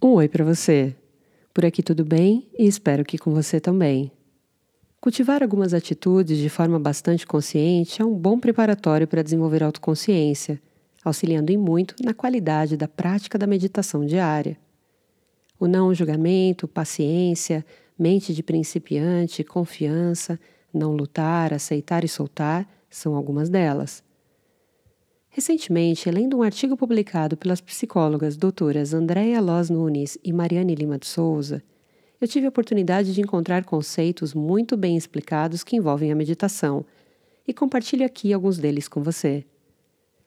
Um oi para você. Por aqui tudo bem e espero que com você também. Cultivar algumas atitudes de forma bastante consciente é um bom preparatório para desenvolver autoconsciência, auxiliando em muito na qualidade da prática da meditação diária. O não julgamento, paciência, mente de principiante, confiança, não lutar, aceitar e soltar são algumas delas. Recentemente, lendo um artigo publicado pelas psicólogas doutoras Andréa Loz Nunes e Mariane Lima de Souza, eu tive a oportunidade de encontrar conceitos muito bem explicados que envolvem a meditação e compartilho aqui alguns deles com você.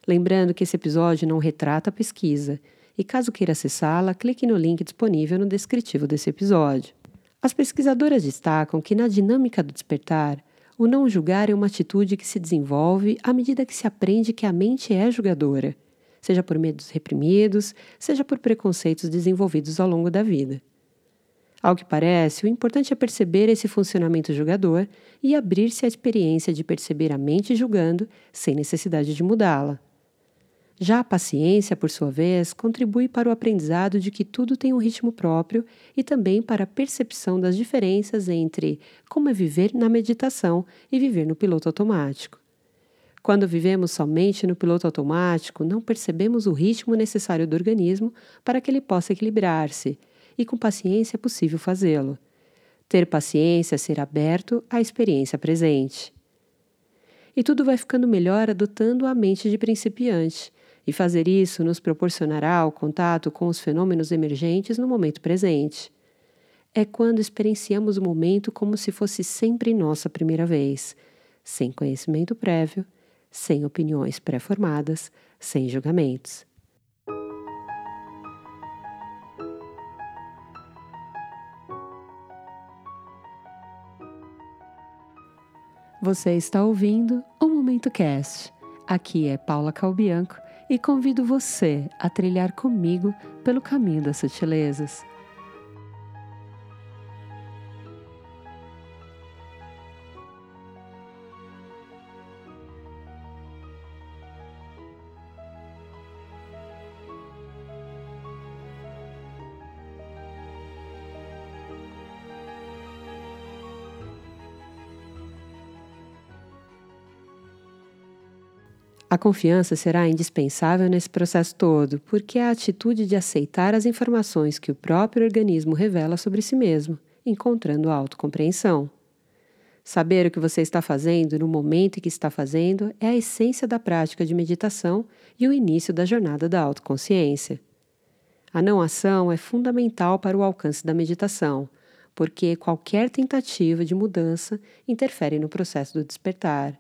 Lembrando que esse episódio não retrata a pesquisa e, caso queira acessá-la, clique no link disponível no descritivo desse episódio. As pesquisadoras destacam que, na dinâmica do despertar, o não julgar é uma atitude que se desenvolve à medida que se aprende que a mente é julgadora, seja por medos reprimidos, seja por preconceitos desenvolvidos ao longo da vida. Ao que parece, o importante é perceber esse funcionamento julgador e abrir-se à experiência de perceber a mente julgando sem necessidade de mudá-la. Já a paciência, por sua vez, contribui para o aprendizado de que tudo tem um ritmo próprio e também para a percepção das diferenças entre como é viver na meditação e viver no piloto automático. Quando vivemos somente no piloto automático, não percebemos o ritmo necessário do organismo para que ele possa equilibrar-se, e com paciência é possível fazê-lo. Ter paciência é ser aberto à experiência presente. E tudo vai ficando melhor adotando a mente de principiante e fazer isso nos proporcionará o contato com os fenômenos emergentes no momento presente. É quando experienciamos o momento como se fosse sempre nossa primeira vez, sem conhecimento prévio, sem opiniões pré-formadas, sem julgamentos. Você está ouvindo o Momento Cast. Aqui é Paula Calbianco e convido você a trilhar comigo pelo caminho das sutilezas. A confiança será indispensável nesse processo todo, porque é a atitude de aceitar as informações que o próprio organismo revela sobre si mesmo, encontrando a autocompreensão. Saber o que você está fazendo no momento em que está fazendo é a essência da prática de meditação e o início da jornada da autoconsciência. A não ação é fundamental para o alcance da meditação, porque qualquer tentativa de mudança interfere no processo do despertar.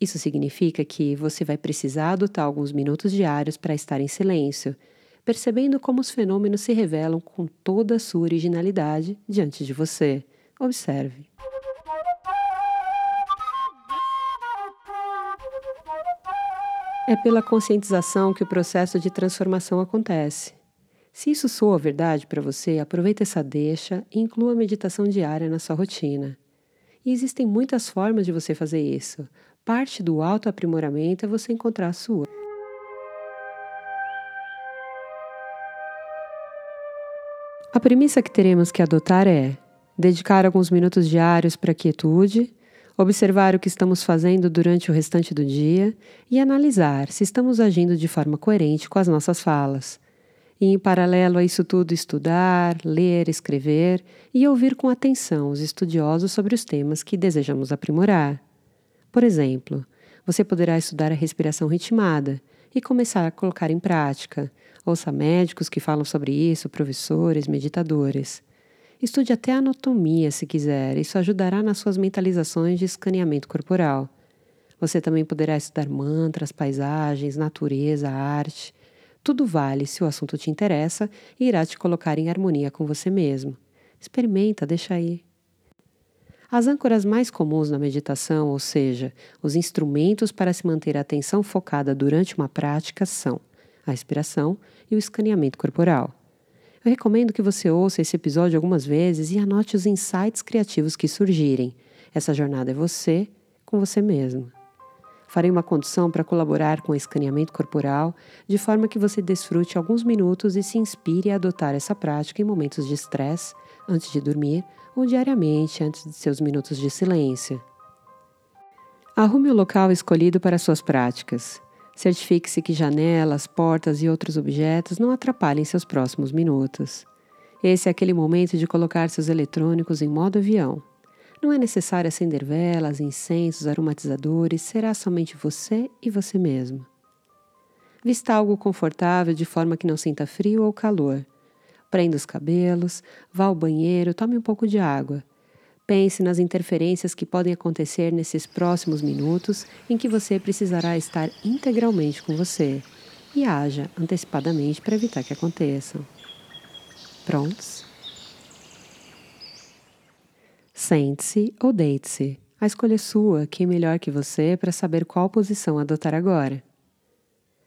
Isso significa que você vai precisar adotar alguns minutos diários para estar em silêncio, percebendo como os fenômenos se revelam com toda a sua originalidade diante de você. Observe. É pela conscientização que o processo de transformação acontece. Se isso soa verdade para você, aproveite essa deixa e inclua a meditação diária na sua rotina. E existem muitas formas de você fazer isso. Parte do autoaprimoramento é você encontrar a sua. A premissa que teremos que adotar é dedicar alguns minutos diários para a quietude, observar o que estamos fazendo durante o restante do dia e analisar se estamos agindo de forma coerente com as nossas falas. E, em paralelo a isso tudo, estudar, ler, escrever e ouvir com atenção os estudiosos sobre os temas que desejamos aprimorar. Por exemplo, você poderá estudar a respiração ritmada e começar a colocar em prática. Ouça médicos que falam sobre isso, professores, meditadores. Estude até anatomia se quiser, isso ajudará nas suas mentalizações de escaneamento corporal. Você também poderá estudar mantras, paisagens, natureza, arte. Tudo vale se o assunto te interessa e irá te colocar em harmonia com você mesmo. Experimenta, deixa aí. As âncoras mais comuns na meditação, ou seja, os instrumentos para se manter a atenção focada durante uma prática, são a respiração e o escaneamento corporal. Eu recomendo que você ouça esse episódio algumas vezes e anote os insights criativos que surgirem. Essa jornada é você com você mesmo. Farei uma condução para colaborar com o escaneamento corporal, de forma que você desfrute alguns minutos e se inspire a adotar essa prática em momentos de estresse, antes de dormir ou diariamente antes de seus minutos de silêncio. Arrume o local escolhido para suas práticas. Certifique-se que janelas, portas e outros objetos não atrapalhem seus próximos minutos. Esse é aquele momento de colocar seus eletrônicos em modo avião. Não é necessário acender velas, incensos, aromatizadores, será somente você e você mesmo. Vista algo confortável de forma que não sinta frio ou calor. Prenda os cabelos, vá ao banheiro, tome um pouco de água. Pense nas interferências que podem acontecer nesses próximos minutos em que você precisará estar integralmente com você e haja antecipadamente para evitar que aconteçam. Prontos? Sente-se ou deite-se. A escolha é sua, quem melhor que você para saber qual posição adotar agora.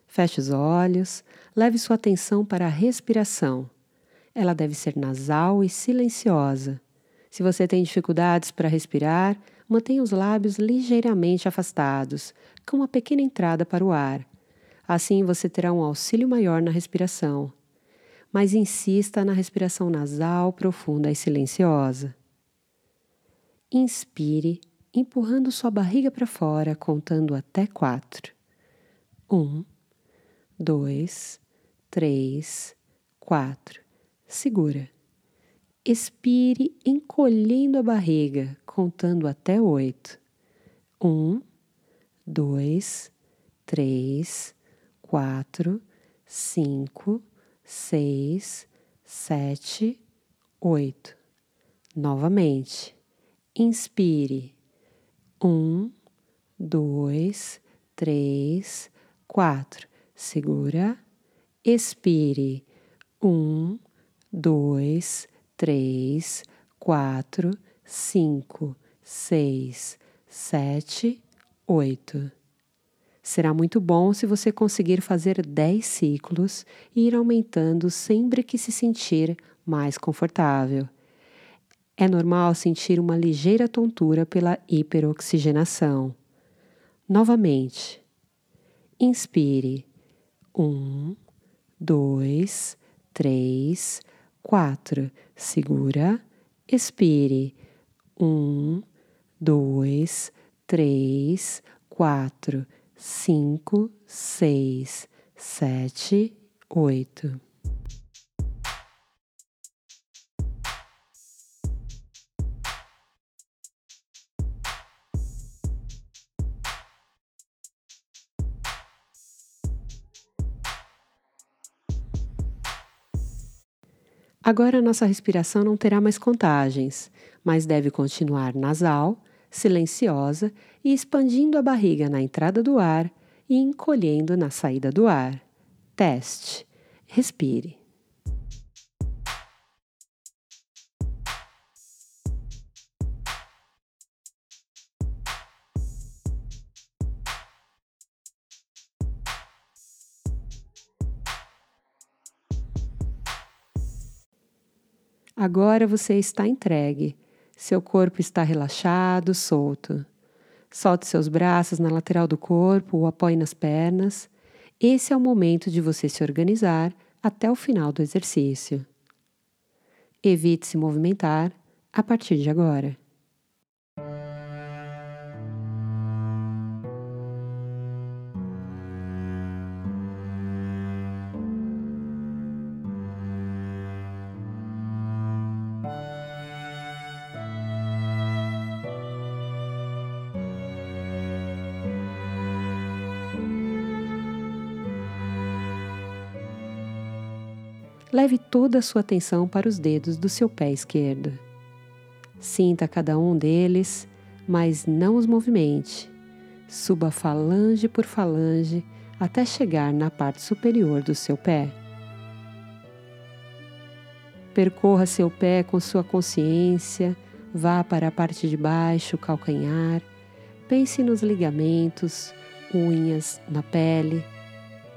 Feche os olhos, leve sua atenção para a respiração. Ela deve ser nasal e silenciosa. Se você tem dificuldades para respirar, mantenha os lábios ligeiramente afastados, com uma pequena entrada para o ar. Assim você terá um auxílio maior na respiração. Mas insista na respiração nasal, profunda e silenciosa. Inspire, empurrando sua barriga para fora, contando até quatro. Um, dois, três, quatro. Segura. Expire, encolhendo a barriga, contando até oito. Um, dois, três, quatro, cinco, seis, sete, oito. Novamente. Inspire. Um, dois, três, quatro. Segura. Expire. Um, dois, três, quatro, cinco, seis, sete, oito. Será muito bom se você conseguir fazer dez ciclos e ir aumentando sempre que se sentir mais confortável. É normal sentir uma ligeira tontura pela hiperoxigenação. Novamente, inspire. Um, dois, três, quatro. Segura, expire. Um, dois, três, quatro, cinco, seis, sete, oito. Agora nossa respiração não terá mais contagens, mas deve continuar nasal, silenciosa e expandindo a barriga na entrada do ar e encolhendo na saída do ar. Teste. Respire. Agora você está entregue. Seu corpo está relaxado, solto. Solte seus braços na lateral do corpo ou apoie nas pernas. Esse é o momento de você se organizar até o final do exercício. Evite se movimentar a partir de agora. Leve toda a sua atenção para os dedos do seu pé esquerdo. Sinta cada um deles, mas não os movimente. Suba falange por falange até chegar na parte superior do seu pé. Percorra seu pé com sua consciência, vá para a parte de baixo, calcanhar, pense nos ligamentos, unhas, na pele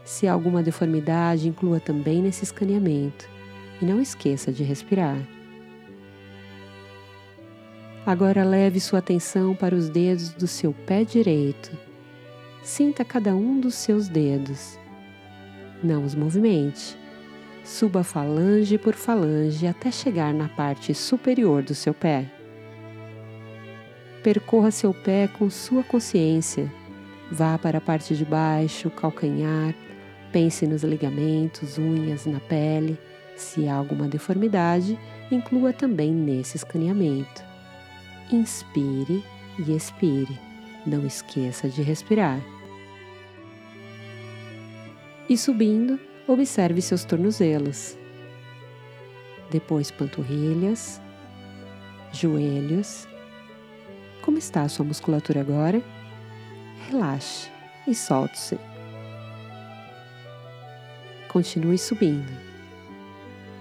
se há alguma deformidade, inclua também nesse escaneamento e não esqueça de respirar. Agora leve sua atenção para os dedos do seu pé direito. Sinta cada um dos seus dedos. Não os movimente. Suba falange por falange até chegar na parte superior do seu pé. Percorra seu pé com sua consciência. Vá para a parte de baixo, calcanhar, pense nos ligamentos, unhas, na pele. Se há alguma deformidade, inclua também nesse escaneamento. Inspire e expire. Não esqueça de respirar. E subindo, observe seus tornozelos. Depois panturrilhas, joelhos. Como está a sua musculatura agora? Relaxe e solte-se. Continue subindo.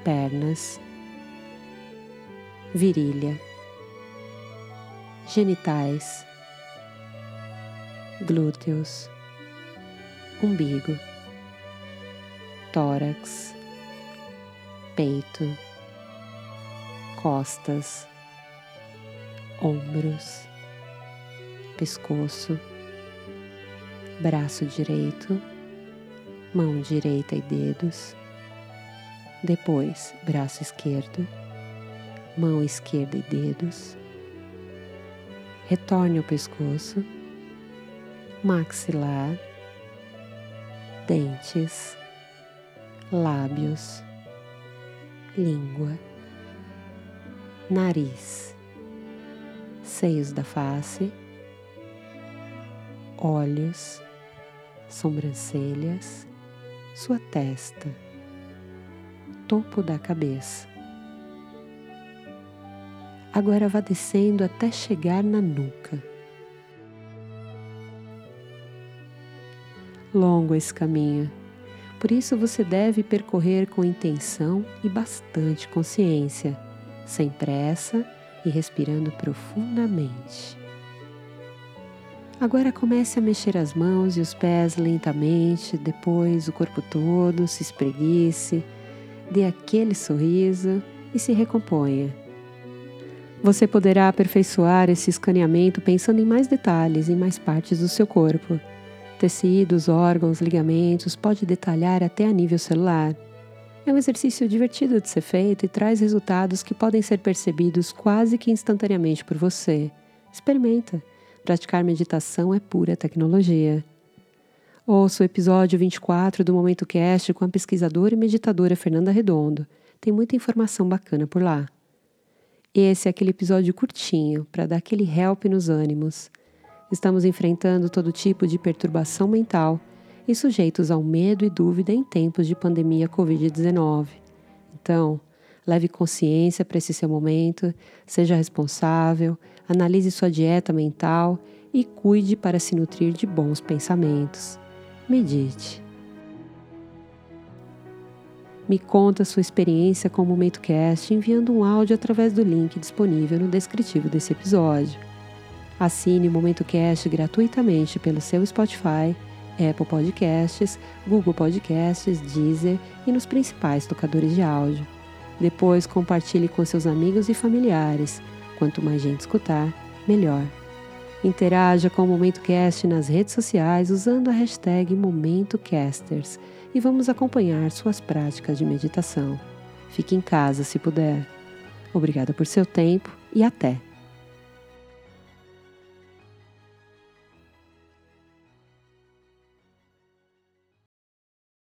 Pernas, virilha, genitais, glúteos, umbigo tórax, peito, costas, ombros, pescoço, braço direito, mão direita e dedos, depois braço esquerdo, mão esquerda e dedos, retorne ao pescoço, maxilar, dentes lábios, língua, nariz, seios da face, olhos, sobrancelhas, sua testa, topo da cabeça. Agora vá descendo até chegar na nuca. Longo esse caminho por isso você deve percorrer com intenção e bastante consciência, sem pressa e respirando profundamente. Agora comece a mexer as mãos e os pés lentamente, depois o corpo todo, se espreguice, dê aquele sorriso e se recomponha. Você poderá aperfeiçoar esse escaneamento pensando em mais detalhes em mais partes do seu corpo tecidos, órgãos, ligamentos, pode detalhar até a nível celular. É um exercício divertido de ser feito e traz resultados que podem ser percebidos quase que instantaneamente por você. Experimenta. Praticar meditação é pura tecnologia. Ouça o episódio 24 do Momento Cast com a pesquisadora e meditadora Fernanda Redondo. Tem muita informação bacana por lá. Esse é aquele episódio curtinho para dar aquele help nos ânimos. Estamos enfrentando todo tipo de perturbação mental e sujeitos ao medo e dúvida em tempos de pandemia Covid-19. Então, leve consciência para esse seu momento, seja responsável, analise sua dieta mental e cuide para se nutrir de bons pensamentos. Medite. Me conta sua experiência com o Momento Cast enviando um áudio através do link disponível no descritivo desse episódio. Assine o Momento Cast gratuitamente pelo seu Spotify, Apple Podcasts, Google Podcasts, Deezer e nos principais tocadores de áudio. Depois compartilhe com seus amigos e familiares. Quanto mais gente escutar, melhor. Interaja com o Momento Cast nas redes sociais usando a hashtag MomentoCasters e vamos acompanhar suas práticas de meditação. Fique em casa se puder. Obrigada por seu tempo e até!